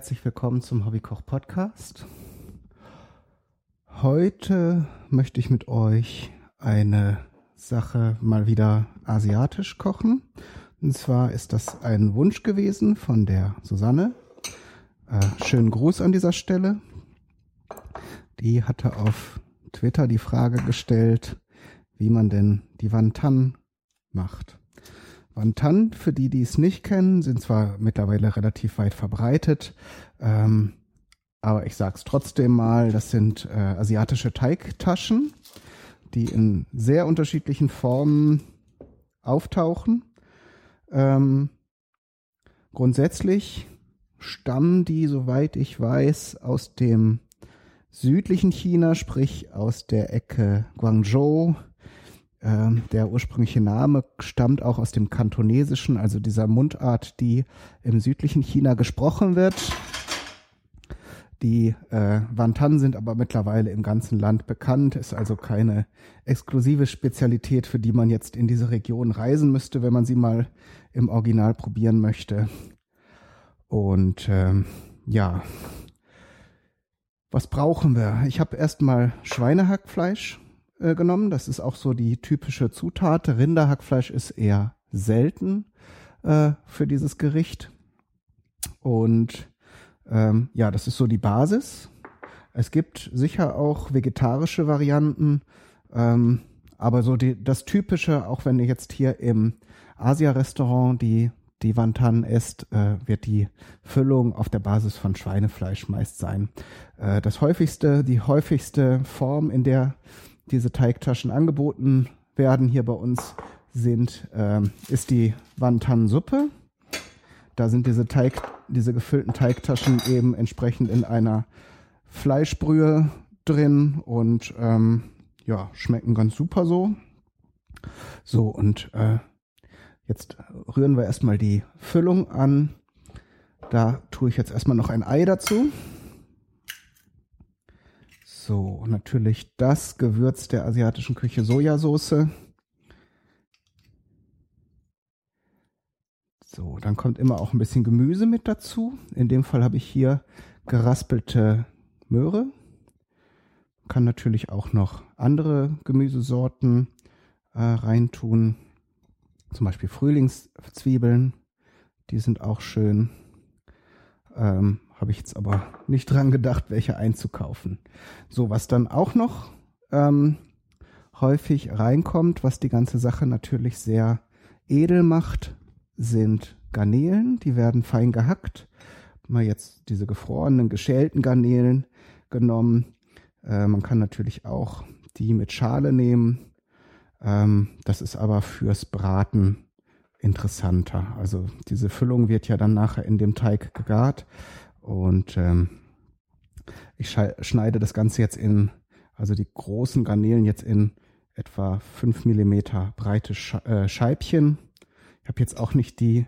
Herzlich willkommen zum Hobbykoch Podcast. Heute möchte ich mit euch eine Sache mal wieder asiatisch kochen. Und zwar ist das ein Wunsch gewesen von der Susanne. Äh, schönen Gruß an dieser Stelle. Die hatte auf Twitter die Frage gestellt, wie man denn die Wantan macht. Wantan, für die, die es nicht kennen, sind zwar mittlerweile relativ weit verbreitet, ähm, aber ich sag's trotzdem mal, das sind äh, asiatische Teigtaschen, die in sehr unterschiedlichen Formen auftauchen. Ähm, grundsätzlich stammen die, soweit ich weiß, aus dem südlichen China, sprich aus der Ecke Guangzhou, der ursprüngliche Name stammt auch aus dem Kantonesischen, also dieser Mundart, die im südlichen China gesprochen wird. Die äh, Wantan sind aber mittlerweile im ganzen Land bekannt, ist also keine exklusive Spezialität, für die man jetzt in diese Region reisen müsste, wenn man sie mal im Original probieren möchte. Und ähm, ja, was brauchen wir? Ich habe erstmal Schweinehackfleisch äh, genommen. Das ist auch so die typische Zutat. Rinderhackfleisch ist eher selten äh, für dieses Gericht. Und ähm, ja, das ist so die Basis. Es gibt sicher auch vegetarische Varianten, ähm, aber so die, das Typische, auch wenn ihr jetzt hier im Asia-Restaurant die die Wantan isst, äh, wird die Füllung auf der Basis von Schweinefleisch meist sein. Äh, das häufigste, die häufigste Form, in der diese Teigtaschen angeboten werden hier bei uns, sind, äh, ist die Wantan-Suppe. Da sind diese Teig, diese gefüllten Teigtaschen eben entsprechend in einer Fleischbrühe drin und ähm, ja, schmecken ganz super so. So, und äh, jetzt rühren wir erstmal die Füllung an. Da tue ich jetzt erstmal noch ein Ei dazu. So, natürlich das Gewürz der asiatischen Küche Sojasauce. So, dann kommt immer auch ein bisschen Gemüse mit dazu. In dem Fall habe ich hier geraspelte Möhre. Kann natürlich auch noch andere Gemüsesorten äh, reintun. Zum Beispiel Frühlingszwiebeln. Die sind auch schön. Ähm, habe ich jetzt aber nicht dran gedacht, welche einzukaufen. So, was dann auch noch ähm, häufig reinkommt, was die ganze Sache natürlich sehr edel macht, sind Garnelen. Die werden fein gehackt. Mal jetzt diese gefrorenen, geschälten Garnelen genommen. Äh, man kann natürlich auch die mit Schale nehmen. Ähm, das ist aber fürs Braten interessanter. Also diese Füllung wird ja dann nachher in dem Teig gegart. Und ähm, ich schneide das Ganze jetzt in, also die großen Garnelen jetzt in etwa fünf Millimeter breite äh, Scheibchen. Ich habe jetzt auch nicht die,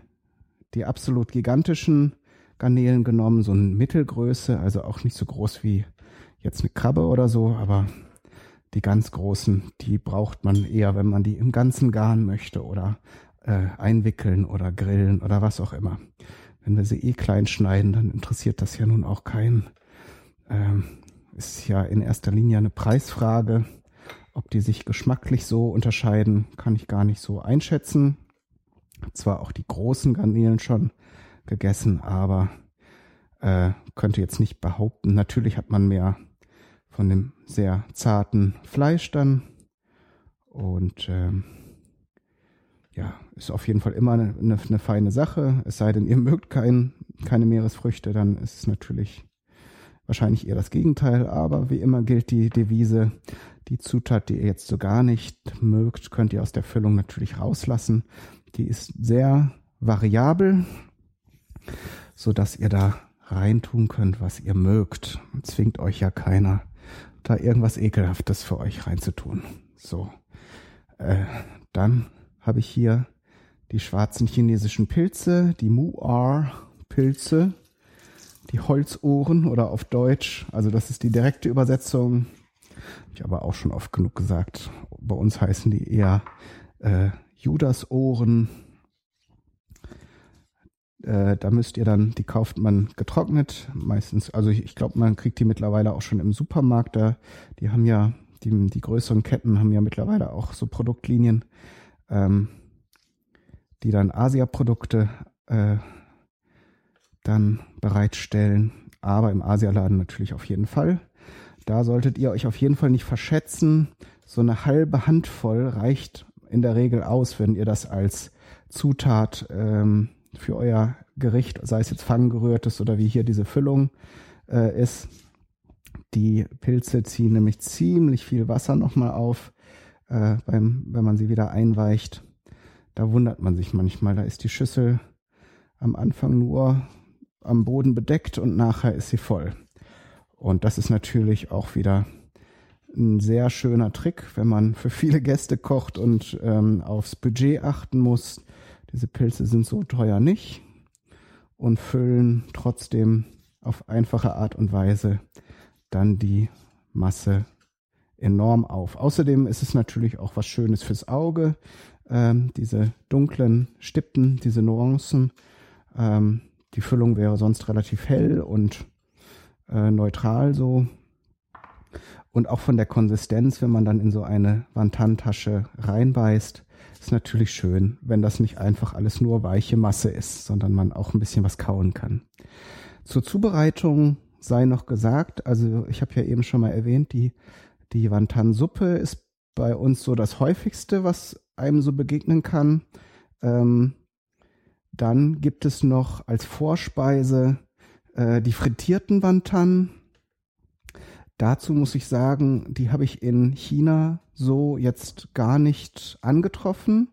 die absolut gigantischen Garnelen genommen, so eine Mittelgröße, also auch nicht so groß wie jetzt eine Krabbe oder so, aber die ganz großen, die braucht man eher, wenn man die im Ganzen garen möchte oder äh, einwickeln oder grillen oder was auch immer wenn wir sie eh klein schneiden, dann interessiert das ja nun auch keinen. Ähm, ist ja in erster Linie eine Preisfrage. Ob die sich geschmacklich so unterscheiden, kann ich gar nicht so einschätzen. Zwar auch die großen Garnelen schon gegessen, aber äh, könnte jetzt nicht behaupten. Natürlich hat man mehr von dem sehr zarten Fleisch dann. Und ähm, ja, ist auf jeden Fall immer eine, eine, eine, feine Sache. Es sei denn, ihr mögt kein, keine Meeresfrüchte, dann ist es natürlich wahrscheinlich eher das Gegenteil. Aber wie immer gilt die Devise, die Zutat, die ihr jetzt so gar nicht mögt, könnt ihr aus der Füllung natürlich rauslassen. Die ist sehr variabel, so dass ihr da reintun könnt, was ihr mögt. Zwingt euch ja keiner, da irgendwas Ekelhaftes für euch reinzutun. So, äh, dann habe ich hier die schwarzen chinesischen Pilze, die Muar-Pilze, die Holzohren oder auf Deutsch, also das ist die direkte Übersetzung. Hab ich aber auch schon oft genug gesagt. Bei uns heißen die eher äh, Judasohren. Äh, da müsst ihr dann, die kauft man getrocknet, meistens, also ich, ich glaube, man kriegt die mittlerweile auch schon im Supermarkt da. Die haben ja, die, die größeren Ketten haben ja mittlerweile auch so Produktlinien, ähm, die dann Asia-Produkte äh, dann bereitstellen. Aber im Asialaden natürlich auf jeden Fall. Da solltet ihr euch auf jeden Fall nicht verschätzen. So eine halbe Handvoll reicht in der Regel aus, wenn ihr das als Zutat ähm, für euer Gericht, sei es jetzt fanggerührtes oder wie hier diese Füllung äh, ist. Die Pilze ziehen nämlich ziemlich viel Wasser nochmal auf, äh, beim, wenn man sie wieder einweicht. Da wundert man sich manchmal. Da ist die Schüssel am Anfang nur am Boden bedeckt und nachher ist sie voll. Und das ist natürlich auch wieder ein sehr schöner Trick, wenn man für viele Gäste kocht und ähm, aufs Budget achten muss. Diese Pilze sind so teuer nicht und füllen trotzdem auf einfache Art und Weise dann die Masse enorm auf. Außerdem ist es natürlich auch was Schönes fürs Auge. Ähm, diese dunklen Stippen, diese Nuancen. Ähm, die Füllung wäre sonst relativ hell und äh, neutral so. Und auch von der Konsistenz, wenn man dann in so eine Wantantasche reinbeißt, ist natürlich schön, wenn das nicht einfach alles nur weiche Masse ist, sondern man auch ein bisschen was kauen kann. Zur Zubereitung sei noch gesagt, also ich habe ja eben schon mal erwähnt, die, die Wantan-Suppe ist bei uns so das häufigste, was einem so begegnen kann. Ähm, dann gibt es noch als Vorspeise äh, die frittierten Wantan. Dazu muss ich sagen, die habe ich in China so jetzt gar nicht angetroffen.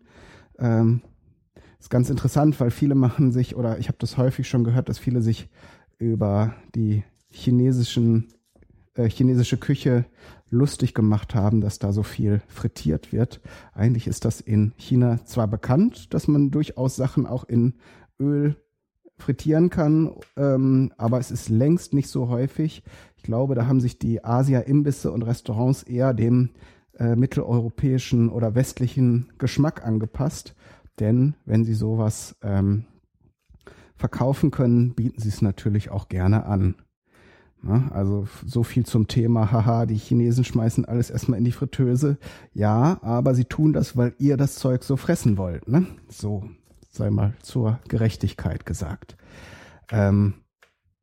Ähm, ist ganz interessant, weil viele machen sich, oder ich habe das häufig schon gehört, dass viele sich über die chinesischen, äh, chinesische Küche lustig gemacht haben, dass da so viel frittiert wird. Eigentlich ist das in China zwar bekannt, dass man durchaus Sachen auch in Öl frittieren kann, ähm, aber es ist längst nicht so häufig. Ich glaube, da haben sich die Asia-Imbisse und Restaurants eher dem äh, mitteleuropäischen oder westlichen Geschmack angepasst. Denn wenn sie sowas ähm, verkaufen können, bieten sie es natürlich auch gerne an. Na, also so viel zum Thema, haha, die Chinesen schmeißen alles erstmal in die Fritteuse. Ja, aber sie tun das, weil ihr das Zeug so fressen wollt. Ne? So, sei mal zur Gerechtigkeit gesagt. Ähm,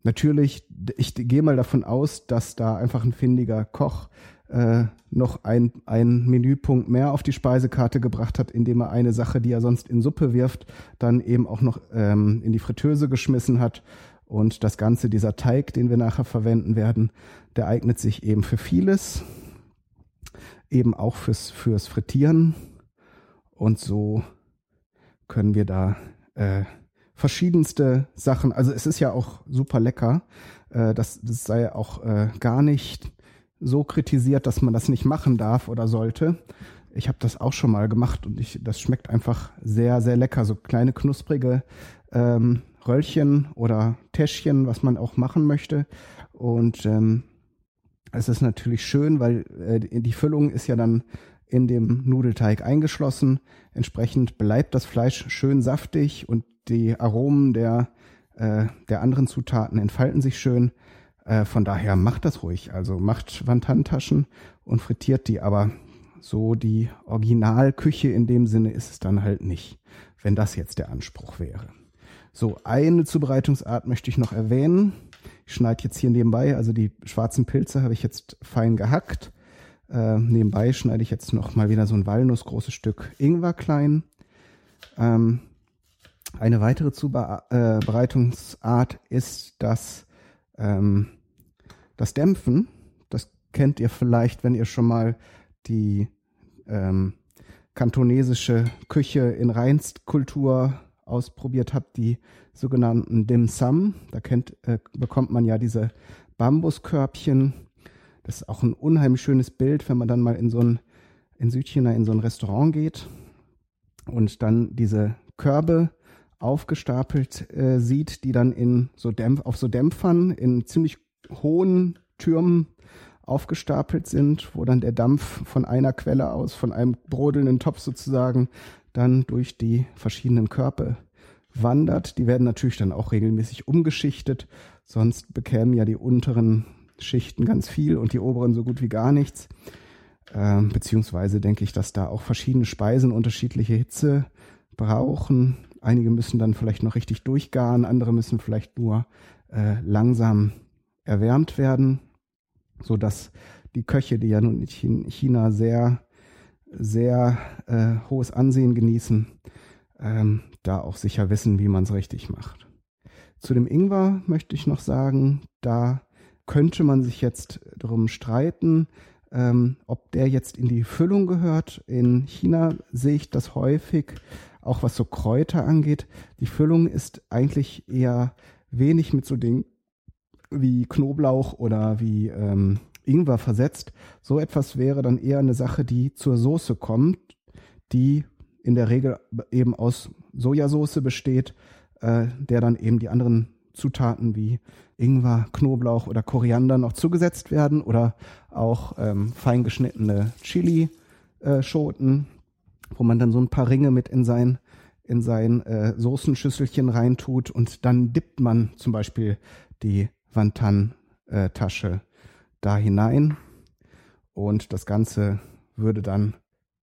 natürlich, ich gehe mal davon aus, dass da einfach ein findiger Koch äh, noch ein, ein Menüpunkt mehr auf die Speisekarte gebracht hat, indem er eine Sache, die er sonst in Suppe wirft, dann eben auch noch ähm, in die Fritteuse geschmissen hat. Und das Ganze, dieser Teig, den wir nachher verwenden werden, der eignet sich eben für vieles, eben auch fürs, fürs Frittieren. Und so können wir da äh, verschiedenste Sachen, also es ist ja auch super lecker, äh, das, das sei auch äh, gar nicht so kritisiert, dass man das nicht machen darf oder sollte. Ich habe das auch schon mal gemacht und ich, das schmeckt einfach sehr, sehr lecker. So kleine knusprige ähm, Röllchen oder Täschchen, was man auch machen möchte. Und ähm, es ist natürlich schön, weil äh, die Füllung ist ja dann in dem Nudelteig eingeschlossen. Entsprechend bleibt das Fleisch schön saftig und die Aromen der, äh, der anderen Zutaten entfalten sich schön. Äh, von daher macht das ruhig. Also macht Wandhandtaschen und frittiert die, aber so die Originalküche in dem Sinne ist es dann halt nicht, wenn das jetzt der Anspruch wäre. So, eine Zubereitungsart möchte ich noch erwähnen. Ich schneide jetzt hier nebenbei, also die schwarzen Pilze habe ich jetzt fein gehackt. Äh, nebenbei schneide ich jetzt noch mal wieder so ein walnussgroßes Stück Ingwer klein. Ähm, eine weitere Zubereitungsart äh, ist das, ähm, das Dämpfen. Das kennt ihr vielleicht, wenn ihr schon mal die ähm, kantonesische Küche in Reinstkultur ausprobiert habt, die sogenannten Dim Sum. Da kennt, äh, bekommt man ja diese Bambuskörbchen. Das ist auch ein unheimlich schönes Bild, wenn man dann mal in so ein, in Südchina in so ein Restaurant geht und dann diese Körbe aufgestapelt äh, sieht, die dann in so Dämpf auf so Dämpfern in ziemlich hohen Türmen aufgestapelt sind, wo dann der Dampf von einer Quelle aus, von einem brodelnden Topf sozusagen, dann durch die verschiedenen Körper wandert. Die werden natürlich dann auch regelmäßig umgeschichtet, sonst bekämen ja die unteren Schichten ganz viel und die oberen so gut wie gar nichts. Ähm, beziehungsweise denke ich, dass da auch verschiedene Speisen unterschiedliche Hitze brauchen. Einige müssen dann vielleicht noch richtig durchgaren, andere müssen vielleicht nur äh, langsam erwärmt werden, so dass die Köche, die ja nun in China sehr, sehr äh, hohes Ansehen genießen, ähm, da auch sicher wissen, wie man es richtig macht. Zu dem Ingwer möchte ich noch sagen, da könnte man sich jetzt darum streiten, ähm, ob der jetzt in die Füllung gehört. In China sehe ich das häufig, auch was so Kräuter angeht. Die Füllung ist eigentlich eher wenig mit so Dingen wie Knoblauch oder wie ähm, Ingwer versetzt. So etwas wäre dann eher eine Sache, die zur Soße kommt, die in der Regel eben aus Sojasauce besteht, äh, der dann eben die anderen Zutaten wie Ingwer, Knoblauch oder Koriander noch zugesetzt werden oder auch ähm, fein geschnittene Chili-Schoten, äh, wo man dann so ein paar Ringe mit in sein in sein äh, Soßenschüsselchen reintut und dann dippt man zum Beispiel die Wantan-Tasche äh, da hinein und das Ganze würde dann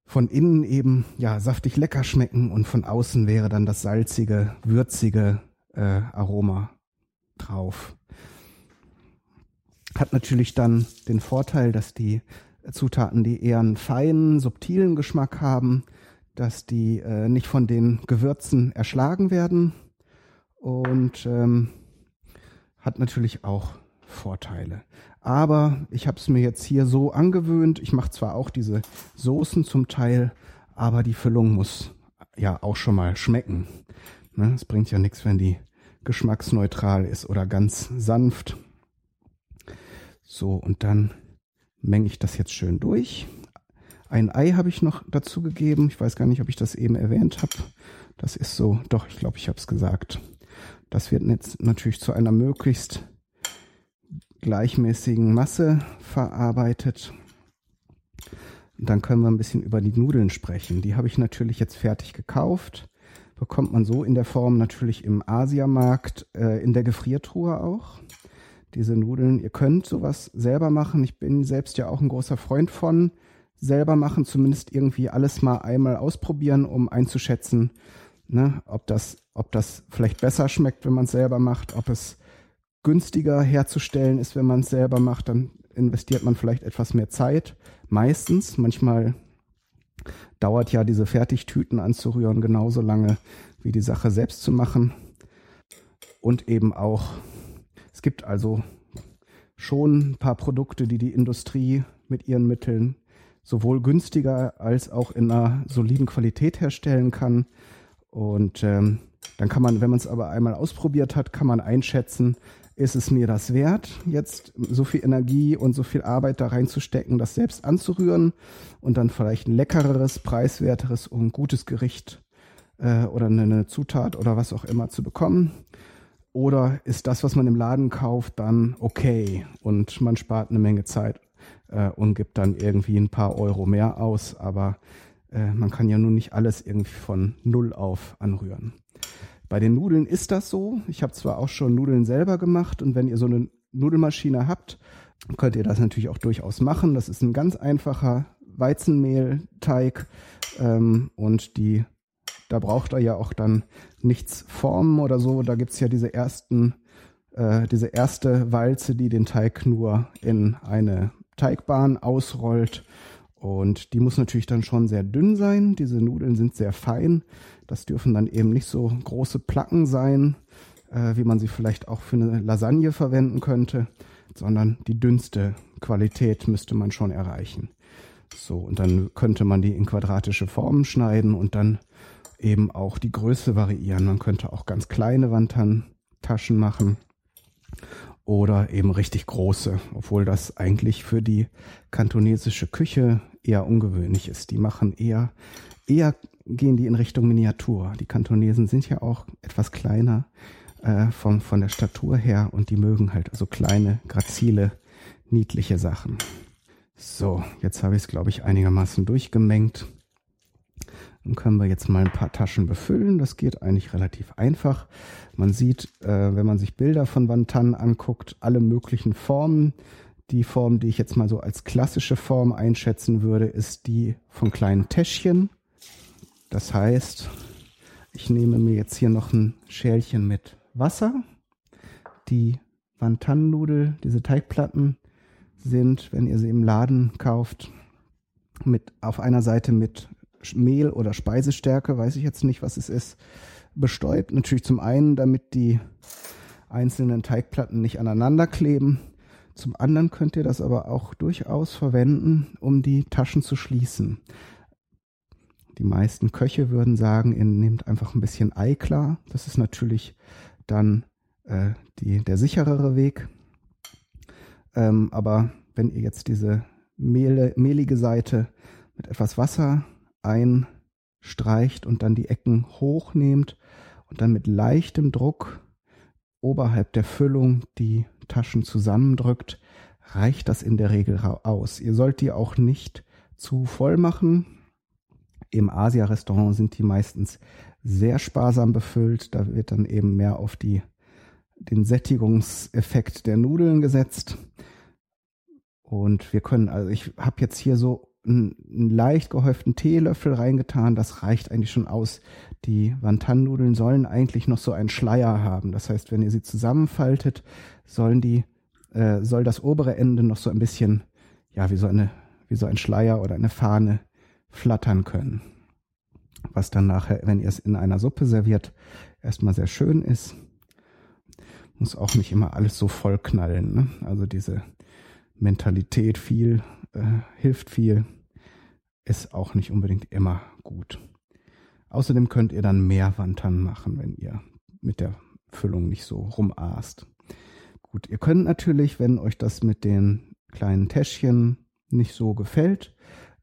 von innen eben ja saftig lecker schmecken und von außen wäre dann das salzige, würzige äh, Aroma drauf. Hat natürlich dann den Vorteil, dass die Zutaten, die eher einen feinen, subtilen Geschmack haben, dass die äh, nicht von den Gewürzen erschlagen werden und ähm, hat natürlich auch Vorteile. Aber ich habe es mir jetzt hier so angewöhnt. Ich mache zwar auch diese Soßen zum Teil, aber die Füllung muss ja auch schon mal schmecken. Ne? Es bringt ja nichts, wenn die geschmacksneutral ist oder ganz sanft. So, und dann menge ich das jetzt schön durch. Ein Ei habe ich noch dazu gegeben. Ich weiß gar nicht, ob ich das eben erwähnt habe. Das ist so, doch, ich glaube, ich habe es gesagt. Das wird jetzt natürlich zu einer möglichst gleichmäßigen Masse verarbeitet. Dann können wir ein bisschen über die Nudeln sprechen. Die habe ich natürlich jetzt fertig gekauft bekommt man so in der Form natürlich im Asiamarkt, äh, in der Gefriertruhe auch. Diese Nudeln, ihr könnt sowas selber machen. Ich bin selbst ja auch ein großer Freund von selber machen, zumindest irgendwie alles mal einmal ausprobieren, um einzuschätzen, ne, ob das, ob das vielleicht besser schmeckt, wenn man es selber macht, ob es günstiger herzustellen ist, wenn man es selber macht, dann investiert man vielleicht etwas mehr Zeit. Meistens, manchmal dauert ja diese Fertigtüten anzurühren genauso lange wie die Sache selbst zu machen. Und eben auch, es gibt also schon ein paar Produkte, die die Industrie mit ihren Mitteln sowohl günstiger als auch in einer soliden Qualität herstellen kann. Und ähm, dann kann man, wenn man es aber einmal ausprobiert hat, kann man einschätzen, ist es mir das wert, jetzt so viel Energie und so viel Arbeit da reinzustecken, das selbst anzurühren und dann vielleicht ein leckereres, preiswerteres und gutes Gericht äh, oder eine Zutat oder was auch immer zu bekommen? Oder ist das, was man im Laden kauft, dann okay und man spart eine Menge Zeit äh, und gibt dann irgendwie ein paar Euro mehr aus, aber äh, man kann ja nun nicht alles irgendwie von Null auf anrühren. Bei den Nudeln ist das so. Ich habe zwar auch schon Nudeln selber gemacht und wenn ihr so eine Nudelmaschine habt, könnt ihr das natürlich auch durchaus machen. Das ist ein ganz einfacher Weizenmehlteig ähm, und die, da braucht er ja auch dann nichts formen oder so. Da gibt's ja diese ersten, äh, diese erste Walze, die den Teig nur in eine Teigbahn ausrollt. Und die muss natürlich dann schon sehr dünn sein. Diese Nudeln sind sehr fein. Das dürfen dann eben nicht so große Placken sein, äh, wie man sie vielleicht auch für eine Lasagne verwenden könnte, sondern die dünnste Qualität müsste man schon erreichen. So, und dann könnte man die in quadratische Formen schneiden und dann eben auch die Größe variieren. Man könnte auch ganz kleine Wandtaschen machen oder eben richtig große, obwohl das eigentlich für die kantonesische Küche eher ungewöhnlich ist. Die machen eher, eher gehen die in Richtung Miniatur. Die Kantonesen sind ja auch etwas kleiner äh, von, von der Statur her und die mögen halt so kleine, grazile, niedliche Sachen. So, jetzt habe ich es, glaube ich, einigermaßen durchgemengt. Dann können wir jetzt mal ein paar Taschen befüllen. Das geht eigentlich relativ einfach. Man sieht, äh, wenn man sich Bilder von Wantan anguckt, alle möglichen Formen. Die Form, die ich jetzt mal so als klassische Form einschätzen würde, ist die von kleinen Täschchen. Das heißt, ich nehme mir jetzt hier noch ein Schälchen mit Wasser. Die Wantan-Nudel, diese Teigplatten, sind, wenn ihr sie im Laden kauft, mit auf einer Seite mit Mehl oder Speisestärke, weiß ich jetzt nicht, was es ist, bestäubt. Natürlich zum einen, damit die einzelnen Teigplatten nicht aneinander kleben. Zum anderen könnt ihr das aber auch durchaus verwenden, um die Taschen zu schließen. Die meisten Köche würden sagen, ihr nehmt einfach ein bisschen Ei klar. Das ist natürlich dann äh, die, der sicherere Weg. Ähm, aber wenn ihr jetzt diese mehle, mehlige Seite mit etwas Wasser einstreicht und dann die Ecken hochnehmt und dann mit leichtem Druck oberhalb der Füllung die Taschen zusammendrückt, reicht das in der Regel aus. Ihr sollt die auch nicht zu voll machen. Im Asia-Restaurant sind die meistens sehr sparsam befüllt. Da wird dann eben mehr auf die, den Sättigungseffekt der Nudeln gesetzt. Und wir können, also ich habe jetzt hier so einen, einen, leicht gehäuften Teelöffel reingetan. Das reicht eigentlich schon aus. Die Wantan-Nudeln sollen eigentlich noch so einen Schleier haben. Das heißt, wenn ihr sie zusammenfaltet, sollen die, äh, soll das obere Ende noch so ein bisschen, ja, wie so eine, wie so ein Schleier oder eine Fahne flattern können. Was dann nachher, wenn ihr es in einer Suppe serviert, erstmal sehr schön ist. Muss auch nicht immer alles so voll knallen. Ne? Also diese Mentalität viel, äh, hilft viel, ist auch nicht unbedingt immer gut. Außerdem könnt ihr dann mehr Wandern machen, wenn ihr mit der Füllung nicht so rumaßt. Gut, ihr könnt natürlich, wenn euch das mit den kleinen Täschchen nicht so gefällt,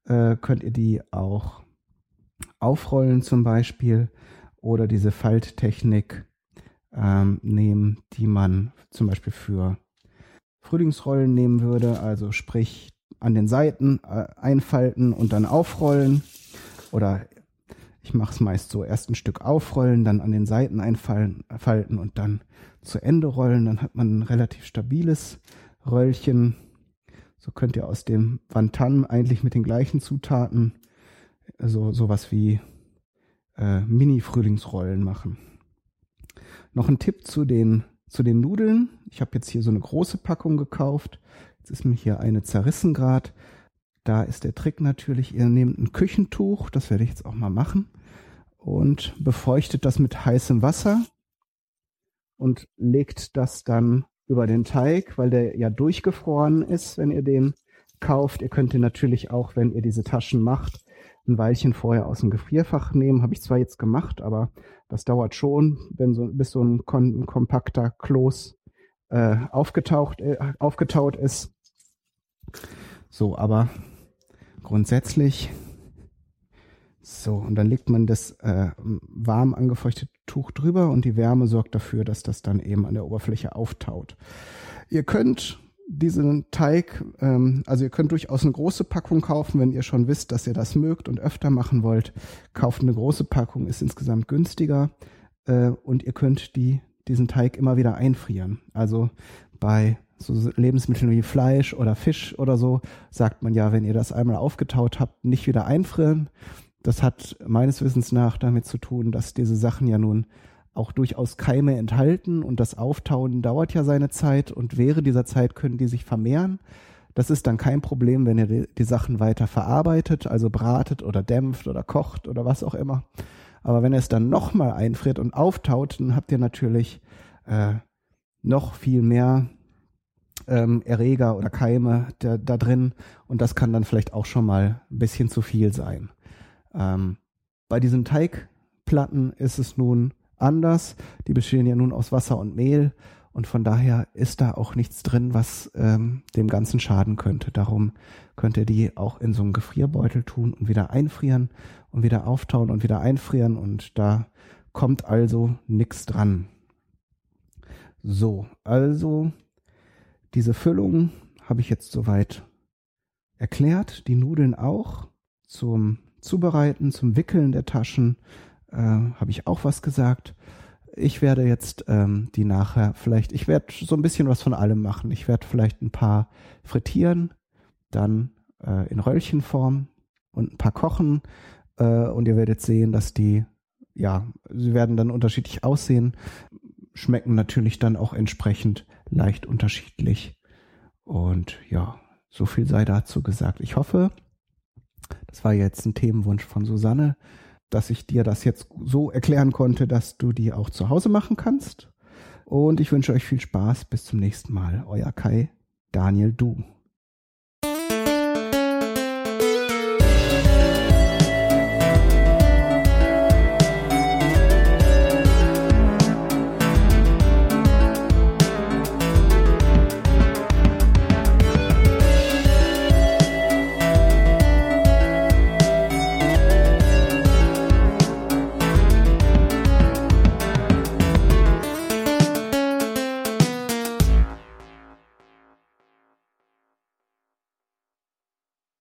äh, könnt ihr die auch aufrollen zum Beispiel oder diese Falttechnik ähm, nehmen, die man zum Beispiel für Frühlingsrollen nehmen würde, also sprich an den Seiten äh, einfalten und dann aufrollen. Oder ich mache es meist so, erst ein Stück aufrollen, dann an den Seiten einfalten und dann zu Ende rollen. Dann hat man ein relativ stabiles Röllchen. So könnt ihr aus dem Wantan eigentlich mit den gleichen Zutaten so sowas wie äh, Mini-Frühlingsrollen machen. Noch ein Tipp zu den zu den Nudeln. Ich habe jetzt hier so eine große Packung gekauft. Jetzt ist mir hier eine zerrissen grad. Da ist der Trick natürlich, ihr nehmt ein Küchentuch, das werde ich jetzt auch mal machen, und befeuchtet das mit heißem Wasser und legt das dann über den Teig, weil der ja durchgefroren ist, wenn ihr den kauft. Ihr könnt den natürlich auch, wenn ihr diese Taschen macht, ein Weilchen vorher aus dem Gefrierfach nehmen. Habe ich zwar jetzt gemacht, aber das dauert schon, wenn so, bis so ein, kom kompakter Kloß äh, aufgetaucht, äh, aufgetaut ist. So, aber grundsätzlich so, und dann legt man das äh, warm angefeuchtete Tuch drüber und die Wärme sorgt dafür, dass das dann eben an der Oberfläche auftaut. Ihr könnt diesen Teig, ähm, also ihr könnt durchaus eine große Packung kaufen, wenn ihr schon wisst, dass ihr das mögt und öfter machen wollt. Kauft eine große Packung, ist insgesamt günstiger äh, und ihr könnt die, diesen Teig immer wieder einfrieren. Also bei so Lebensmitteln wie Fleisch oder Fisch oder so sagt man ja, wenn ihr das einmal aufgetaut habt, nicht wieder einfrieren. Das hat meines Wissens nach damit zu tun, dass diese Sachen ja nun auch durchaus Keime enthalten und das Auftauen dauert ja seine Zeit und während dieser Zeit können die sich vermehren. Das ist dann kein Problem, wenn ihr die, die Sachen weiter verarbeitet, also bratet oder dämpft oder kocht oder was auch immer. Aber wenn ihr es dann nochmal einfriert und auftaut, dann habt ihr natürlich äh, noch viel mehr ähm, Erreger oder Keime da, da drin und das kann dann vielleicht auch schon mal ein bisschen zu viel sein. Ähm, bei diesen Teigplatten ist es nun anders. Die bestehen ja nun aus Wasser und Mehl und von daher ist da auch nichts drin, was ähm, dem Ganzen schaden könnte. Darum könnt ihr die auch in so einen Gefrierbeutel tun und wieder einfrieren und wieder auftauen und wieder einfrieren und da kommt also nichts dran. So, also diese Füllung habe ich jetzt soweit erklärt, die Nudeln auch. Zum Zubereiten, zum Wickeln der Taschen äh, habe ich auch was gesagt. Ich werde jetzt ähm, die nachher vielleicht, ich werde so ein bisschen was von allem machen. Ich werde vielleicht ein paar frittieren, dann äh, in Röllchenform und ein paar kochen. Äh, und ihr werdet sehen, dass die, ja, sie werden dann unterschiedlich aussehen, schmecken natürlich dann auch entsprechend leicht unterschiedlich. Und ja, so viel sei dazu gesagt. Ich hoffe, das war jetzt ein Themenwunsch von Susanne, dass ich dir das jetzt so erklären konnte, dass du die auch zu Hause machen kannst. Und ich wünsche euch viel Spaß. Bis zum nächsten Mal. Euer Kai, Daniel Du.